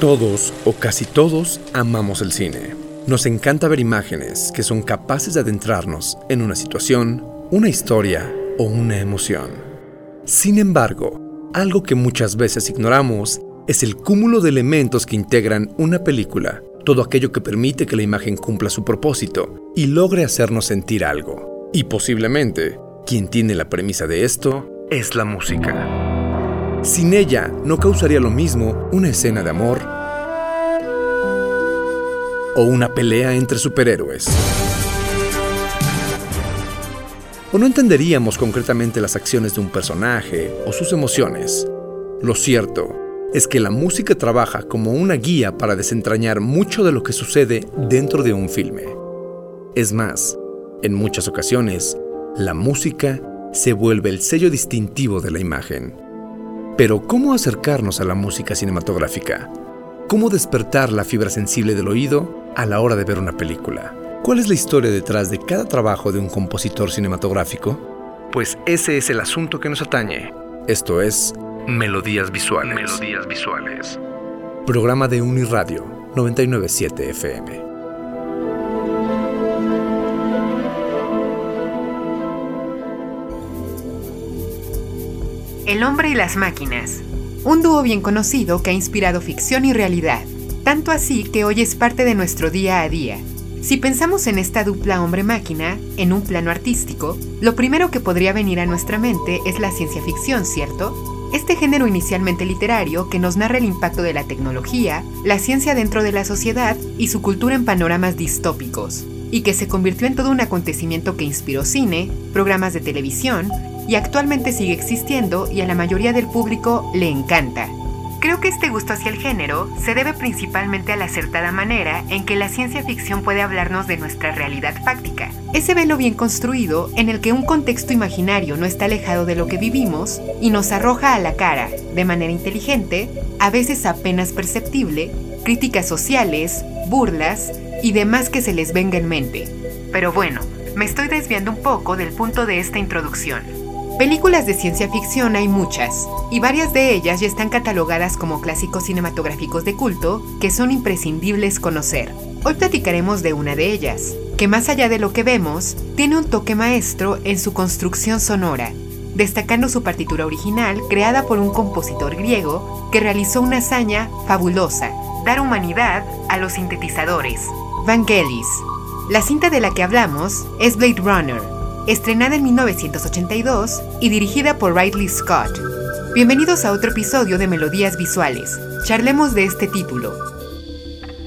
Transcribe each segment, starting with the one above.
Todos o casi todos amamos el cine. Nos encanta ver imágenes que son capaces de adentrarnos en una situación, una historia o una emoción. Sin embargo, algo que muchas veces ignoramos es el cúmulo de elementos que integran una película, todo aquello que permite que la imagen cumpla su propósito y logre hacernos sentir algo. Y posiblemente, quien tiene la premisa de esto es la música. Sin ella, no causaría lo mismo una escena de amor o una pelea entre superhéroes. O no entenderíamos concretamente las acciones de un personaje o sus emociones. Lo cierto es que la música trabaja como una guía para desentrañar mucho de lo que sucede dentro de un filme. Es más, en muchas ocasiones, la música se vuelve el sello distintivo de la imagen. Pero ¿cómo acercarnos a la música cinematográfica? ¿Cómo despertar la fibra sensible del oído a la hora de ver una película? ¿Cuál es la historia detrás de cada trabajo de un compositor cinematográfico? Pues ese es el asunto que nos atañe. Esto es Melodías Visuales. Melodías Visuales. Programa de Uniradio 997 FM. El hombre y las máquinas. Un dúo bien conocido que ha inspirado ficción y realidad, tanto así que hoy es parte de nuestro día a día. Si pensamos en esta dupla hombre-máquina, en un plano artístico, lo primero que podría venir a nuestra mente es la ciencia ficción, ¿cierto? Este género inicialmente literario que nos narra el impacto de la tecnología, la ciencia dentro de la sociedad y su cultura en panoramas distópicos, y que se convirtió en todo un acontecimiento que inspiró cine, programas de televisión y actualmente sigue existiendo y a la mayoría del público le encanta. Creo que este gusto hacia el género se debe principalmente a la acertada manera en que la ciencia ficción puede hablarnos de nuestra realidad fáctica. Ese velo bien construido en el que un contexto imaginario no está alejado de lo que vivimos y nos arroja a la cara, de manera inteligente, a veces apenas perceptible, críticas sociales, burlas y demás que se les venga en mente. Pero bueno, me estoy desviando un poco del punto de esta introducción. Películas de ciencia ficción hay muchas, y varias de ellas ya están catalogadas como clásicos cinematográficos de culto que son imprescindibles conocer. Hoy platicaremos de una de ellas, que más allá de lo que vemos, tiene un toque maestro en su construcción sonora, destacando su partitura original creada por un compositor griego que realizó una hazaña fabulosa, dar humanidad a los sintetizadores. Vangelis. La cinta de la que hablamos es Blade Runner, estrenada en 1982 y dirigida por Ridley Scott. Bienvenidos a otro episodio de Melodías Visuales. Charlemos de este título.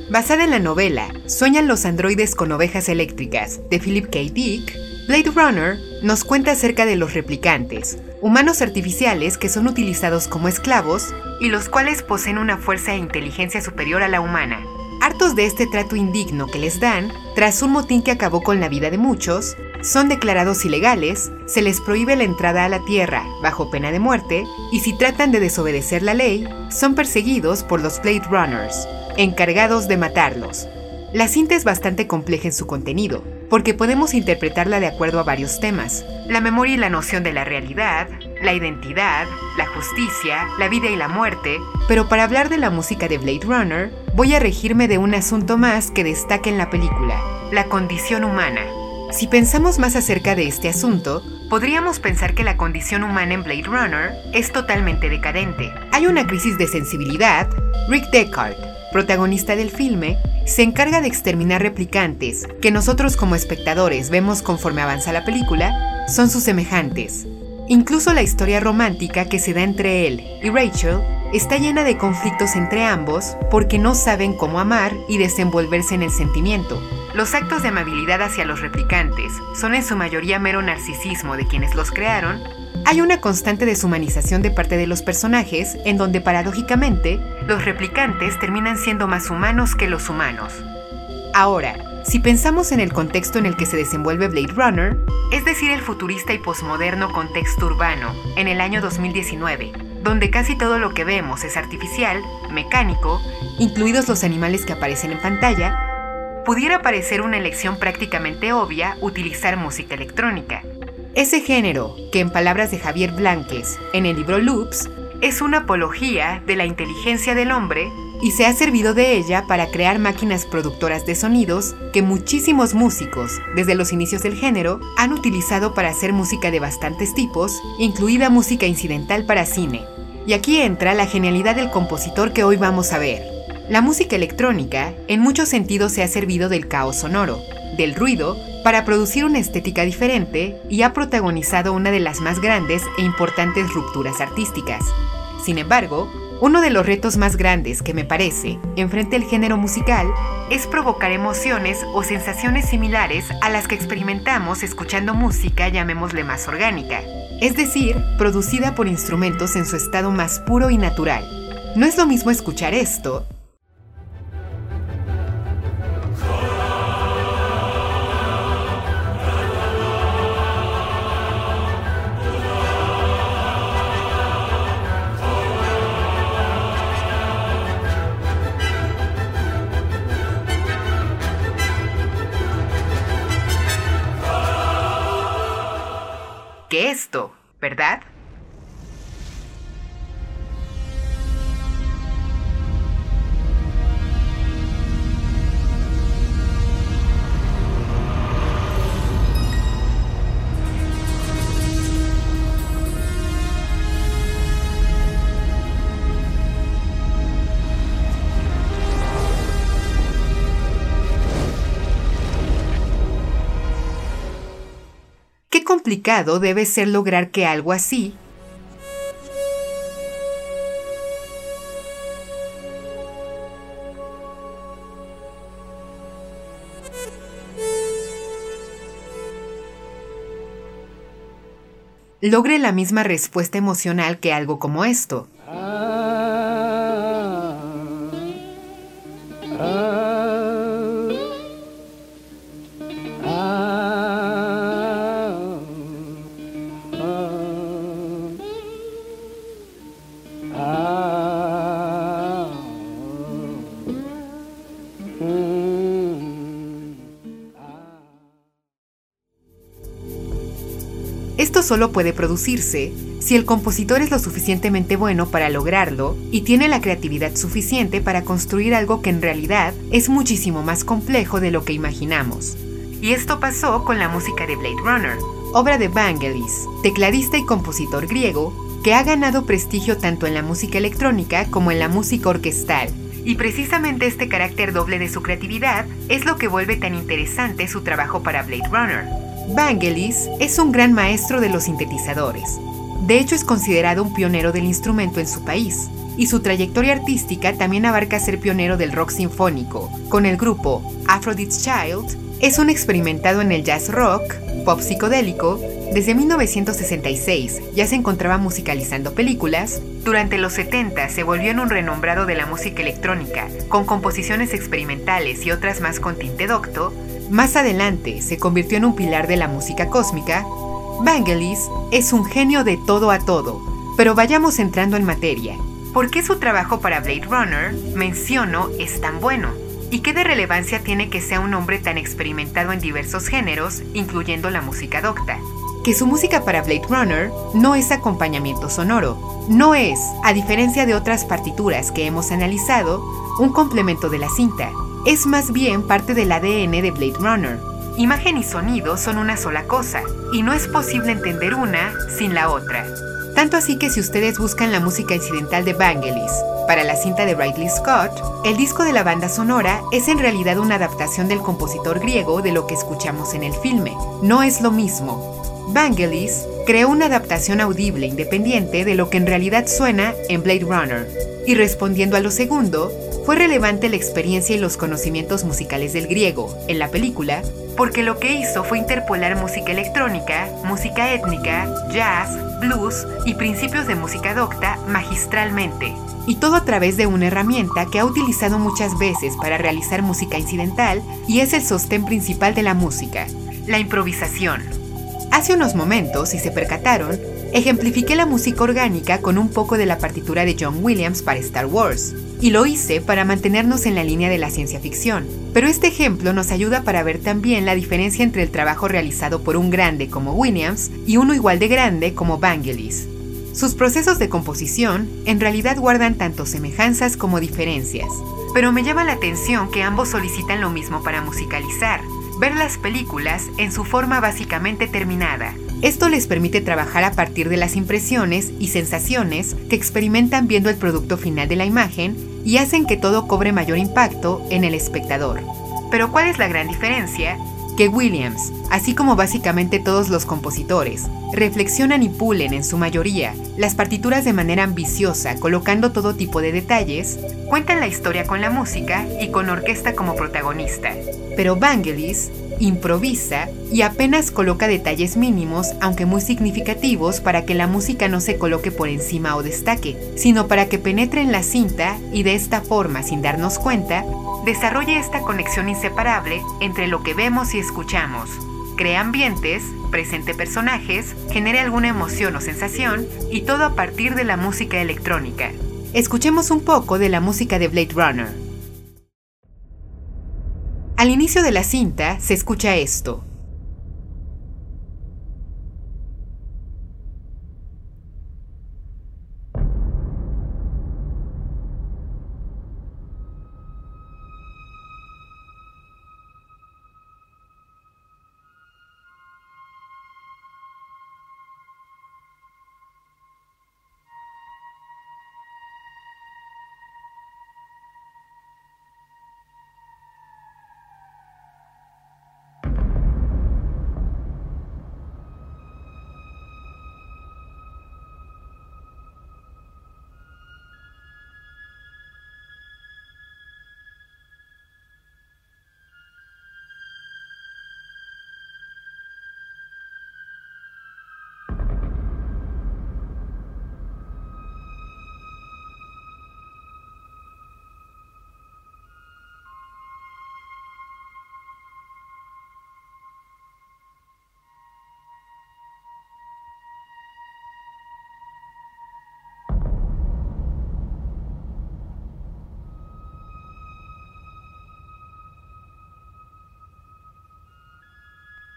Basada en la novela Sueñan los androides con ovejas eléctricas de Philip K. Dick, Blade Runner nos cuenta acerca de los replicantes, humanos artificiales que son utilizados como esclavos y los cuales poseen una fuerza e inteligencia superior a la humana. Hartos de este trato indigno que les dan, tras un motín que acabó con la vida de muchos, son declarados ilegales, se les prohíbe la entrada a la Tierra bajo pena de muerte y si tratan de desobedecer la ley, son perseguidos por los Blade Runners, encargados de matarlos. La cinta es bastante compleja en su contenido, porque podemos interpretarla de acuerdo a varios temas, la memoria y la noción de la realidad, la identidad, la justicia, la vida y la muerte, pero para hablar de la música de Blade Runner, voy a regirme de un asunto más que destaca en la película, la condición humana. Si pensamos más acerca de este asunto, podríamos pensar que la condición humana en Blade Runner es totalmente decadente. Hay una crisis de sensibilidad. Rick Deckard, protagonista del filme, se encarga de exterminar replicantes que nosotros como espectadores vemos conforme avanza la película, son sus semejantes. Incluso la historia romántica que se da entre él y Rachel está llena de conflictos entre ambos porque no saben cómo amar y desenvolverse en el sentimiento. Los actos de amabilidad hacia los replicantes son en su mayoría mero narcisismo de quienes los crearon. Hay una constante deshumanización de parte de los personajes en donde paradójicamente los replicantes terminan siendo más humanos que los humanos. Ahora, si pensamos en el contexto en el que se desenvuelve Blade Runner, es decir, el futurista y posmoderno contexto urbano, en el año 2019, donde casi todo lo que vemos es artificial, mecánico, incluidos los animales que aparecen en pantalla, pudiera parecer una elección prácticamente obvia utilizar música electrónica. Ese género, que en palabras de Javier Blanques, en el libro Loops, es una apología de la inteligencia del hombre y se ha servido de ella para crear máquinas productoras de sonidos que muchísimos músicos, desde los inicios del género, han utilizado para hacer música de bastantes tipos, incluida música incidental para cine. Y aquí entra la genialidad del compositor que hoy vamos a ver. La música electrónica, en muchos sentidos, se ha servido del caos sonoro, del ruido, para producir una estética diferente y ha protagonizado una de las más grandes e importantes rupturas artísticas. Sin embargo, uno de los retos más grandes que me parece enfrente el género musical es provocar emociones o sensaciones similares a las que experimentamos escuchando música, llamémosle más orgánica, es decir, producida por instrumentos en su estado más puro y natural. No es lo mismo escuchar esto esto, ¿verdad? Debe ser lograr que algo así logre la misma respuesta emocional que algo como. Esto solo puede producirse si el compositor es lo suficientemente bueno para lograrlo y tiene la creatividad suficiente para construir algo que en realidad es muchísimo más complejo de lo que imaginamos. Y esto pasó con la música de Blade Runner, obra de Vangelis, tecladista y compositor griego, que ha ganado prestigio tanto en la música electrónica como en la música orquestal. Y precisamente este carácter doble de su creatividad es lo que vuelve tan interesante su trabajo para Blade Runner. Vangelis es un gran maestro de los sintetizadores. De hecho, es considerado un pionero del instrumento en su país, y su trayectoria artística también abarca ser pionero del rock sinfónico. Con el grupo Aphrodite's Child, es un experimentado en el jazz rock, pop psicodélico, desde 1966 ya se encontraba musicalizando películas, durante los 70 se volvió en un renombrado de la música electrónica, con composiciones experimentales y otras más con tinte docto, más adelante se convirtió en un pilar de la música cósmica, Vangelis es un genio de todo a todo, pero vayamos entrando en materia. ¿Por qué su trabajo para Blade Runner, menciono, es tan bueno? ¿Y qué de relevancia tiene que sea un hombre tan experimentado en diversos géneros, incluyendo la música docta? Que su música para Blade Runner no es acompañamiento sonoro, no es, a diferencia de otras partituras que hemos analizado, un complemento de la cinta, es más bien parte del ADN de Blade Runner. Imagen y sonido son una sola cosa, y no es posible entender una sin la otra. Tanto así que si ustedes buscan la música incidental de Vangelis para la cinta de Ridley Scott, el disco de la banda sonora es en realidad una adaptación del compositor griego de lo que escuchamos en el filme. No es lo mismo. Vangelis creó una adaptación audible independiente de lo que en realidad suena en Blade Runner. Y respondiendo a lo segundo, fue relevante la experiencia y los conocimientos musicales del griego en la película, porque lo que hizo fue interpolar música electrónica, música étnica, jazz, blues y principios de música docta magistralmente. Y todo a través de una herramienta que ha utilizado muchas veces para realizar música incidental y es el sostén principal de la música, la improvisación. Hace unos momentos, si se percataron, ejemplifiqué la música orgánica con un poco de la partitura de John Williams para Star Wars. Y lo hice para mantenernos en la línea de la ciencia ficción. Pero este ejemplo nos ayuda para ver también la diferencia entre el trabajo realizado por un grande como Williams y uno igual de grande como Vangelis. Sus procesos de composición en realidad guardan tanto semejanzas como diferencias, pero me llama la atención que ambos solicitan lo mismo para musicalizar, ver las películas en su forma básicamente terminada. Esto les permite trabajar a partir de las impresiones y sensaciones que experimentan viendo el producto final de la imagen y hacen que todo cobre mayor impacto en el espectador. Pero ¿cuál es la gran diferencia? Que Williams, así como básicamente todos los compositores, reflexionan y pulen en su mayoría las partituras de manera ambiciosa, colocando todo tipo de detalles, cuentan la historia con la música y con orquesta como protagonista. Pero Vangelis improvisa y apenas coloca detalles mínimos, aunque muy significativos, para que la música no se coloque por encima o destaque, sino para que penetre en la cinta y de esta forma, sin darnos cuenta, desarrolle esta conexión inseparable entre lo que vemos y escuchamos. Crea ambientes, presente personajes, genere alguna emoción o sensación, y todo a partir de la música electrónica. Escuchemos un poco de la música de Blade Runner. Al inicio de la cinta se escucha esto.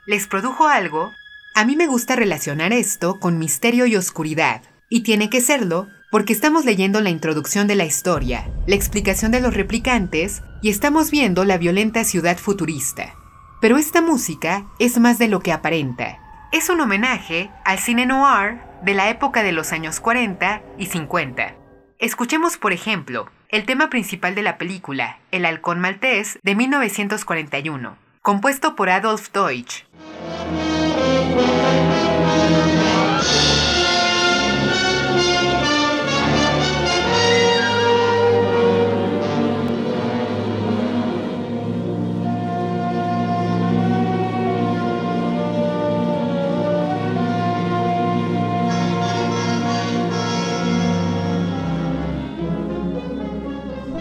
Les produjo algo, a mí me gusta relacionar esto con misterio y oscuridad. Y tiene que serlo porque estamos leyendo la introducción de la historia, la explicación de los replicantes y estamos viendo la violenta ciudad futurista. Pero esta música es más de lo que aparenta. Es un homenaje al cine noir de la época de los años 40 y 50. Escuchemos, por ejemplo, el tema principal de la película, El halcón maltés, de 1941 compuesto por Adolf Deutsch.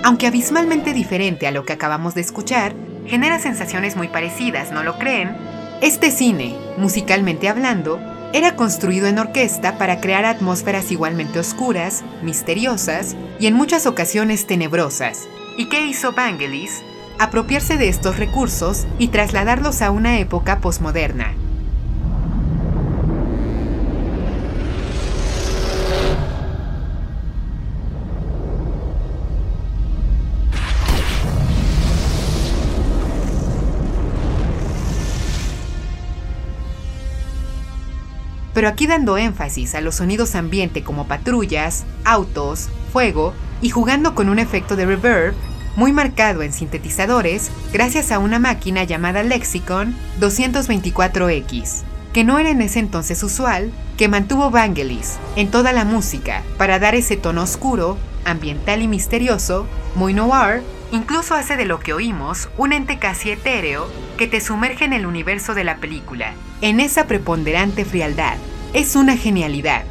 Aunque abismalmente diferente a lo que acabamos de escuchar, genera sensaciones muy parecidas, ¿no lo creen? Este cine, musicalmente hablando, era construido en orquesta para crear atmósferas igualmente oscuras, misteriosas y en muchas ocasiones tenebrosas. ¿Y qué hizo Vangelis? Apropiarse de estos recursos y trasladarlos a una época posmoderna, pero aquí dando énfasis a los sonidos ambiente como patrullas, autos, fuego y jugando con un efecto de reverb muy marcado en sintetizadores gracias a una máquina llamada Lexicon 224X, que no era en ese entonces usual, que mantuvo Vangelis en toda la música para dar ese tono oscuro, ambiental y misterioso, muy noir, incluso hace de lo que oímos un ente casi etéreo que te sumerge en el universo de la película en esa preponderante frialdad. Es una genialidad.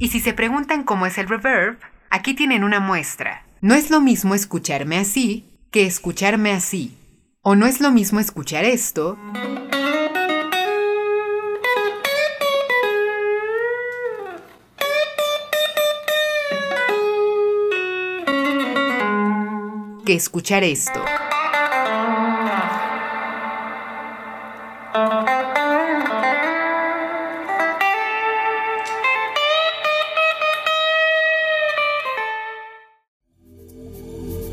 Y si se preguntan cómo es el reverb, aquí tienen una muestra. No es lo mismo escucharme así que escucharme así. O no es lo mismo escuchar esto que escuchar esto.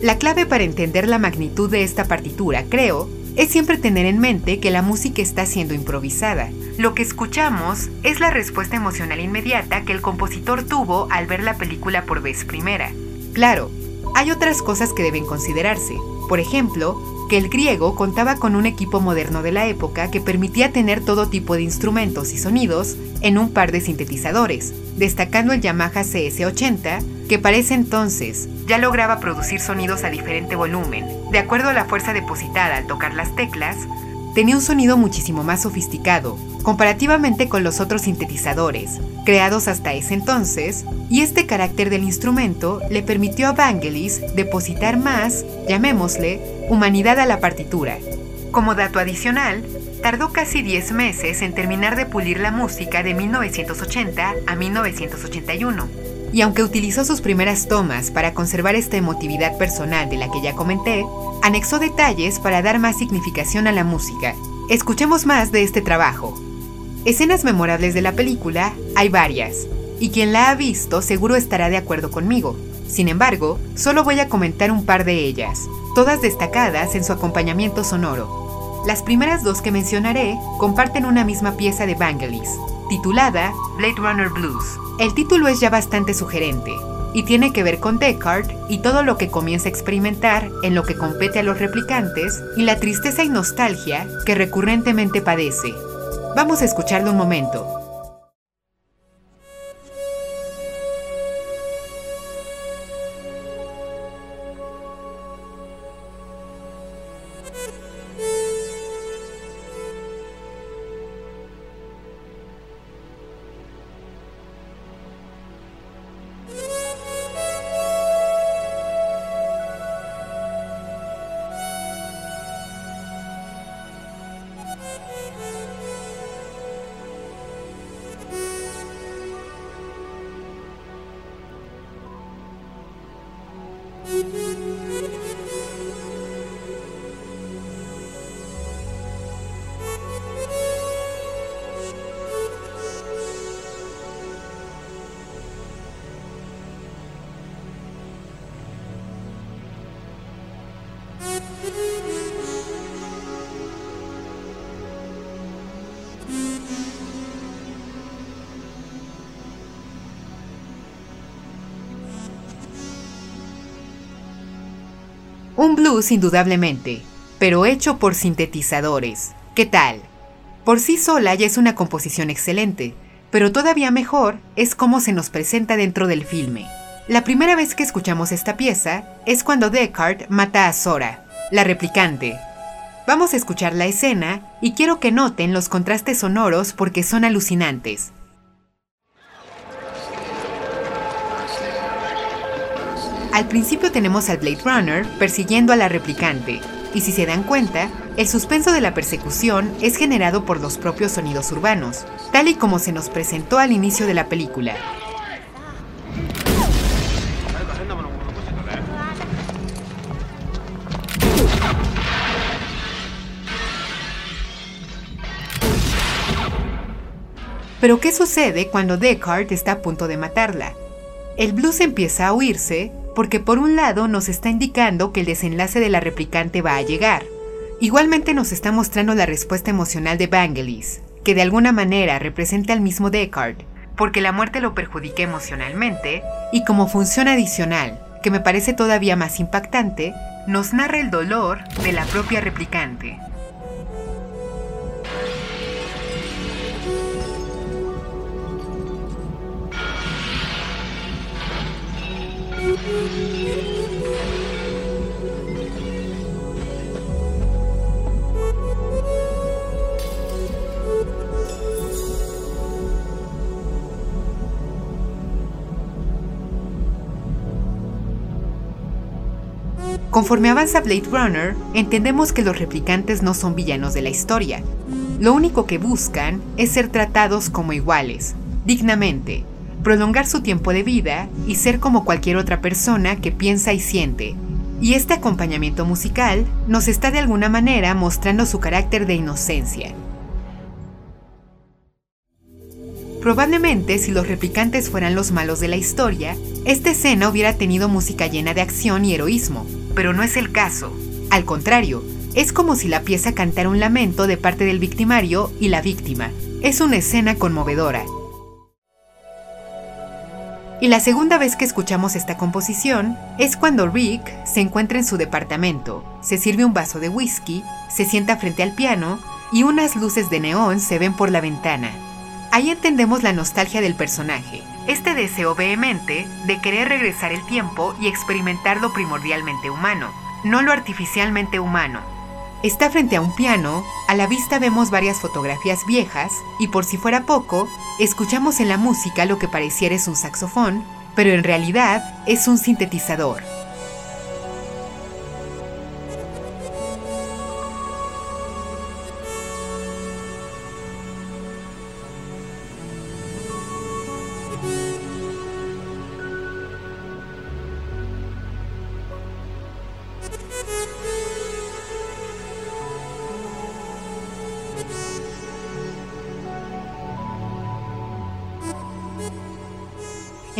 La clave para entender la magnitud de esta partitura, creo, es siempre tener en mente que la música está siendo improvisada. Lo que escuchamos es la respuesta emocional inmediata que el compositor tuvo al ver la película por vez primera. Claro, hay otras cosas que deben considerarse. Por ejemplo, que el griego contaba con un equipo moderno de la época que permitía tener todo tipo de instrumentos y sonidos en un par de sintetizadores, destacando el Yamaha CS80, que para ese entonces ya lograba producir sonidos a diferente volumen, de acuerdo a la fuerza depositada al tocar las teclas, tenía un sonido muchísimo más sofisticado, comparativamente con los otros sintetizadores, creados hasta ese entonces, y este carácter del instrumento le permitió a Vangelis depositar más, llamémosle, humanidad a la partitura. Como dato adicional, tardó casi 10 meses en terminar de pulir la música de 1980 a 1981. Y aunque utilizó sus primeras tomas para conservar esta emotividad personal de la que ya comenté, anexó detalles para dar más significación a la música. Escuchemos más de este trabajo. Escenas memorables de la película hay varias, y quien la ha visto seguro estará de acuerdo conmigo. Sin embargo, solo voy a comentar un par de ellas, todas destacadas en su acompañamiento sonoro. Las primeras dos que mencionaré comparten una misma pieza de Vangelis, titulada Blade Runner Blues. El título es ya bastante sugerente, y tiene que ver con Descartes y todo lo que comienza a experimentar en lo que compete a los replicantes y la tristeza y nostalgia que recurrentemente padece, Vamos a escucharlo un momento. Un blues indudablemente, pero hecho por sintetizadores. ¿Qué tal? Por sí sola ya es una composición excelente, pero todavía mejor es cómo se nos presenta dentro del filme. La primera vez que escuchamos esta pieza es cuando Descartes mata a Sora, la replicante. Vamos a escuchar la escena y quiero que noten los contrastes sonoros porque son alucinantes. Al principio tenemos al Blade Runner persiguiendo a la replicante, y si se dan cuenta, el suspenso de la persecución es generado por los propios sonidos urbanos, tal y como se nos presentó al inicio de la película. Pero ¿qué sucede cuando Descartes está a punto de matarla? El blues empieza a huirse porque por un lado nos está indicando que el desenlace de la replicante va a llegar. Igualmente nos está mostrando la respuesta emocional de Vangelis, que de alguna manera representa al mismo Descartes, porque la muerte lo perjudica emocionalmente, y como función adicional, que me parece todavía más impactante, nos narra el dolor de la propia replicante. Conforme avanza Blade Runner, entendemos que los replicantes no son villanos de la historia. Lo único que buscan es ser tratados como iguales, dignamente, prolongar su tiempo de vida y ser como cualquier otra persona que piensa y siente. y este acompañamiento musical nos está de alguna manera mostrando su carácter de inocencia. Probablemente si los replicantes fueran los malos de la historia, esta escena hubiera tenido música llena de acción y heroísmo, pero no es el caso. Al contrario, es como si la pieza cantara un lamento de parte del victimario y la víctima. Es una escena conmovedora. Y la segunda vez que escuchamos esta composición es cuando Rick se encuentra en su departamento, se sirve un vaso de whisky, se sienta frente al piano y unas luces de neón se ven por la ventana. Ahí entendemos la nostalgia del personaje, este deseo vehemente de querer regresar el tiempo y experimentar lo primordialmente humano, no lo artificialmente humano. Está frente a un piano, a la vista vemos varias fotografías viejas y por si fuera poco, escuchamos en la música lo que pareciera es un saxofón, pero en realidad es un sintetizador.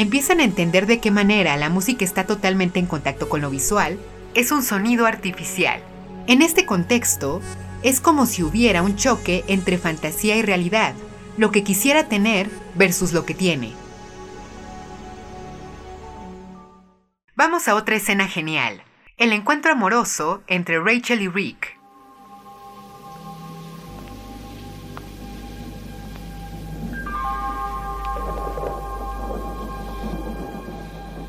Empiezan a entender de qué manera la música está totalmente en contacto con lo visual, es un sonido artificial. En este contexto, es como si hubiera un choque entre fantasía y realidad, lo que quisiera tener versus lo que tiene. Vamos a otra escena genial, el encuentro amoroso entre Rachel y Rick.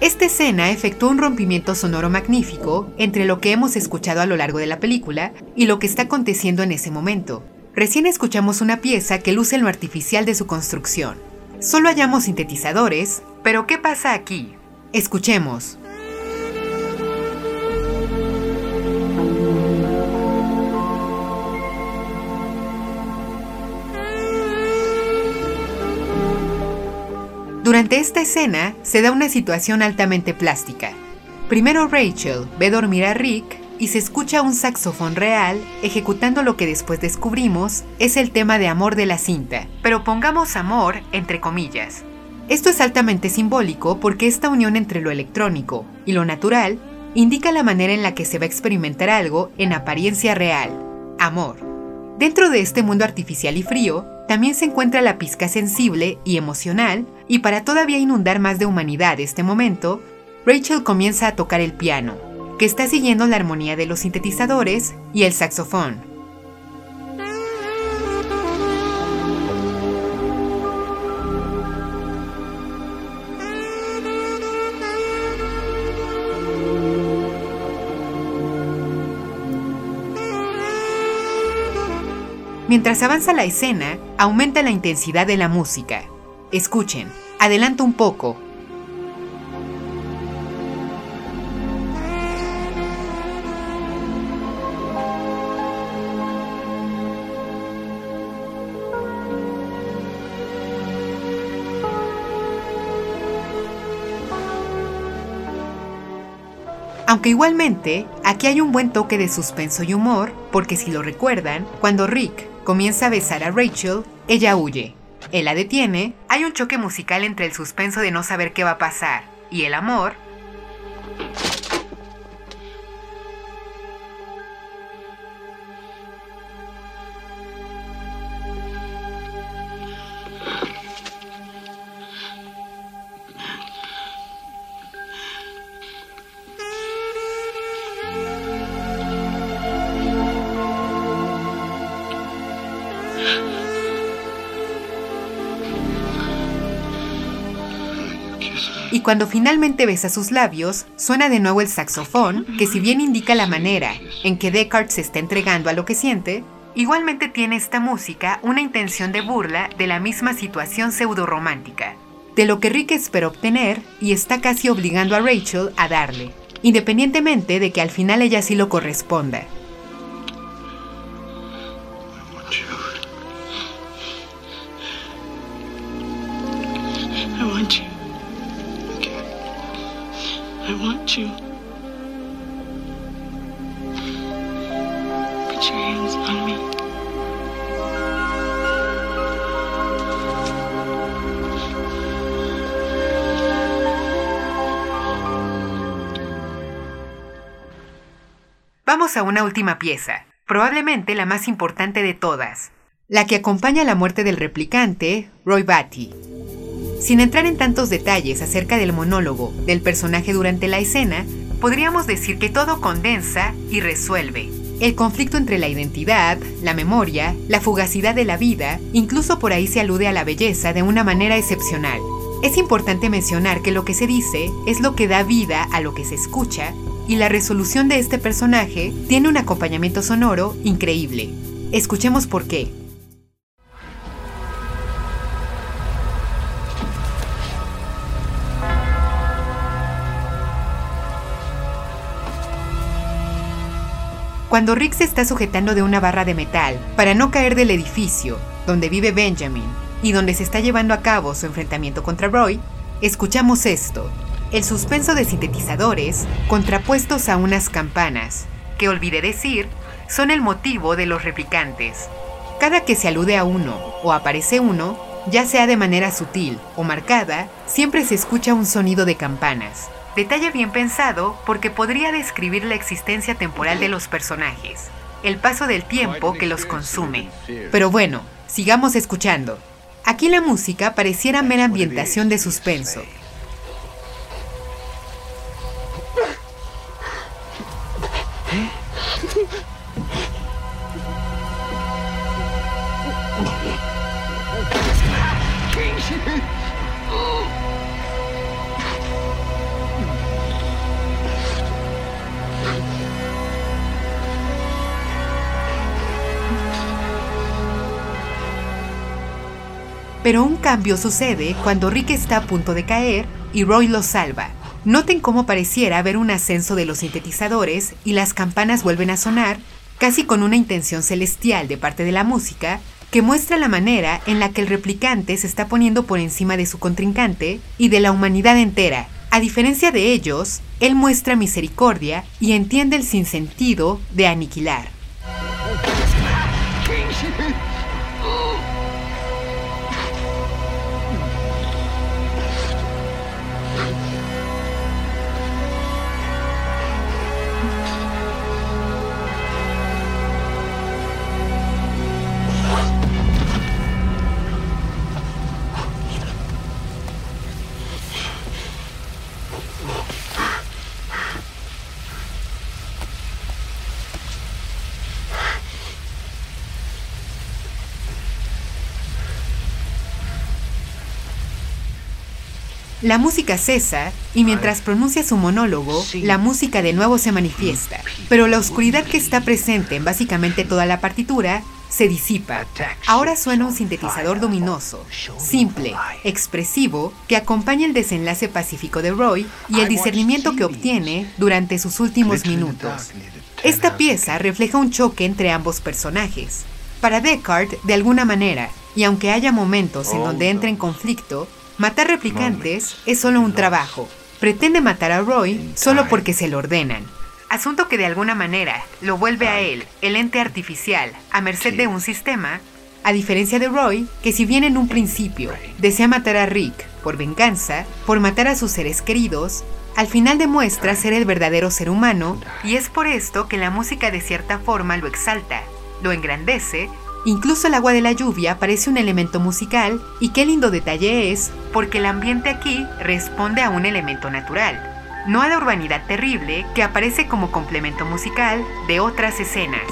Esta escena efectúa un rompimiento sonoro magnífico entre lo que hemos escuchado a lo largo de la película y lo que está aconteciendo en ese momento. Recién escuchamos una pieza que luce lo artificial de su construcción. Solo hallamos sintetizadores, pero ¿qué pasa aquí? Escuchemos. Esta escena se da una situación altamente plástica. Primero Rachel ve dormir a Rick y se escucha un saxofón real ejecutando lo que después descubrimos es el tema de amor de la cinta, pero pongamos amor entre comillas. Esto es altamente simbólico porque esta unión entre lo electrónico y lo natural indica la manera en la que se va a experimentar algo en apariencia real, amor. Dentro de este mundo artificial y frío, también se encuentra la pizca sensible y emocional, y para todavía inundar más de humanidad este momento, Rachel comienza a tocar el piano, que está siguiendo la armonía de los sintetizadores y el saxofón. Mientras avanza la escena, aumenta la intensidad de la música. Escuchen, adelanto un poco, Aunque igualmente, aquí hay un buen toque de suspenso y humor, porque si lo recuerdan, cuando Rick comienza a besar a Rachel, ella huye. Él la detiene, hay un choque musical entre el suspenso de no saber qué va a pasar y el amor, cuando finalmente besa sus labios, suena de nuevo el saxofón, que si bien indica la manera en que Descartes se está entregando a lo que siente, igualmente tiene esta música una intención de burla de la misma situación pseudo-romántica, de lo que Rick espera obtener y está casi obligando a Rachel a darle, independientemente de que al final ella sí lo corresponda. Vamos a una última pieza, probablemente la más importante de todas, la que acompaña la muerte del replicante, Roy Batty. Sin entrar en tantos detalles acerca del monólogo del personaje durante la escena, podríamos decir que todo condensa y resuelve. El conflicto entre la identidad, la memoria, la fugacidad de la vida, incluso por ahí se alude a la belleza de una manera excepcional. Es importante mencionar que lo que se dice es lo que da vida a lo que se escucha y la resolución de este personaje tiene un acompañamiento sonoro increíble. Escuchemos por qué. Cuando Rick se está sujetando de una barra de metal para no caer del edificio donde vive Benjamin y donde se está llevando a cabo su enfrentamiento contra Roy, escuchamos esto, el suspenso de sintetizadores contrapuestos a unas campanas, que olvidé decir, son el motivo de los replicantes. Cada que se alude a uno o aparece uno, ya sea de manera sutil o marcada, siempre se escucha un sonido de campanas. Detalle bien pensado porque podría describir la existencia temporal de los personajes, el paso del tiempo que los consume. Pero bueno, sigamos escuchando. Aquí la música pareciera mera ambientación de suspenso. Pero un cambio sucede cuando Rick está a punto de caer y Roy lo salva. Noten cómo pareciera haber un ascenso de los sintetizadores y las campanas vuelven a sonar, casi con una intención celestial de parte de la música, que muestra la manera en la que el replicante se está poniendo por encima de su contrincante y de la humanidad entera. A diferencia de ellos, él muestra misericordia y entiende el sinsentido de aniquilar. La música cesa y mientras pronuncia su monólogo, la música de nuevo se manifiesta, pero la oscuridad que está presente en básicamente toda la partitura se disipa. Ahora suena un sintetizador luminoso, simple, expresivo, que acompaña el desenlace pacífico de Roy y el discernimiento que obtiene durante sus últimos minutos. Esta pieza refleja un choque entre ambos personajes. Para Descartes, de alguna manera, y aunque haya momentos en donde entra en conflicto, Matar replicantes es solo un trabajo. Pretende matar a Roy solo porque se lo ordenan. Asunto que de alguna manera lo vuelve a él, el ente artificial, a merced de un sistema, a diferencia de Roy, que si bien en un principio desea matar a Rick por venganza, por matar a sus seres queridos, al final demuestra ser el verdadero ser humano y es por esto que la música de cierta forma lo exalta, lo engrandece Incluso el agua de la lluvia parece un elemento musical y qué lindo detalle es porque el ambiente aquí responde a un elemento natural, no a la urbanidad terrible que aparece como complemento musical de otras escenas.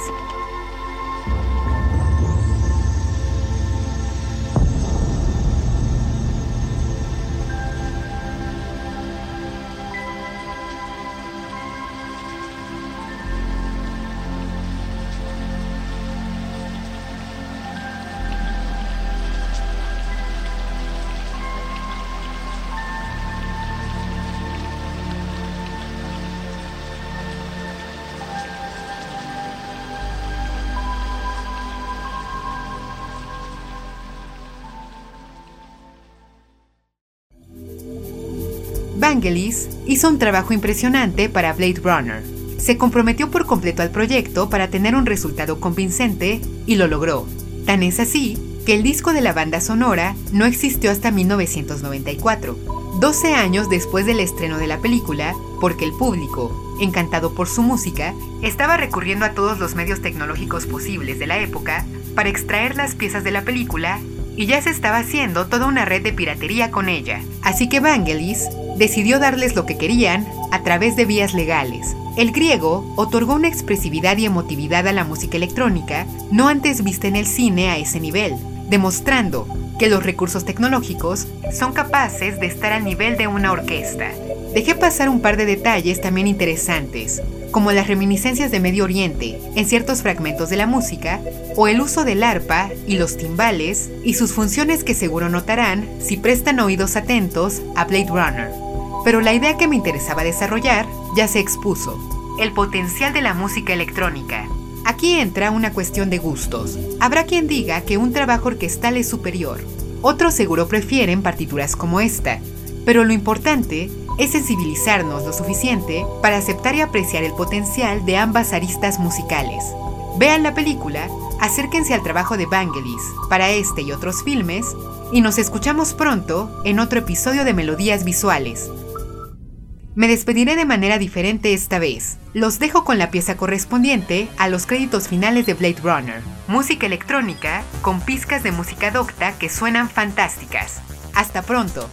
Hizo un trabajo impresionante para Blade Runner. se comprometió por completo al proyecto para tener un resultado convincente y lo logró. Tan es así que el disco de la banda sonora no existió hasta 1994, 12 años después del estreno de la película, porque el público, encantado por su música, estaba recurriendo a todos los medios tecnológicos posibles de la época para extraer las piezas de la película y ya se estaba haciendo toda una red de piratería con ella. Así que Vangelis decidió darles lo que querían a través de vías legales. El griego otorgó una expresividad y emotividad a la música electrónica no antes vista en el cine a ese nivel, demostrando que los recursos tecnológicos son capaces de estar al nivel de una orquesta. Dejé pasar un par de detalles también interesantes, como las reminiscencias de Medio Oriente en ciertos fragmentos de la música, o el uso del arpa y los timbales y sus funciones que seguro notarán si prestan oídos atentos a Blade Runner. Pero la idea que me interesaba desarrollar ya se expuso, el potencial de la música electrónica, Aquí entra una cuestión de gustos. Habrá quien diga que un trabajo orquestal es superior. Otros seguro prefieren partituras como esta. Pero lo importante es sensibilizarnos lo suficiente para aceptar y apreciar el potencial de ambas aristas musicales. Vean la película, acérquense al trabajo de Vangelis para este y otros filmes y nos escuchamos pronto en otro episodio de Melodías Visuales, me despediré de manera diferente esta vez. Los dejo con la pieza correspondiente a los créditos finales de Blade Runner. Música electrónica con pizcas de música docta que suenan fantásticas. Hasta pronto.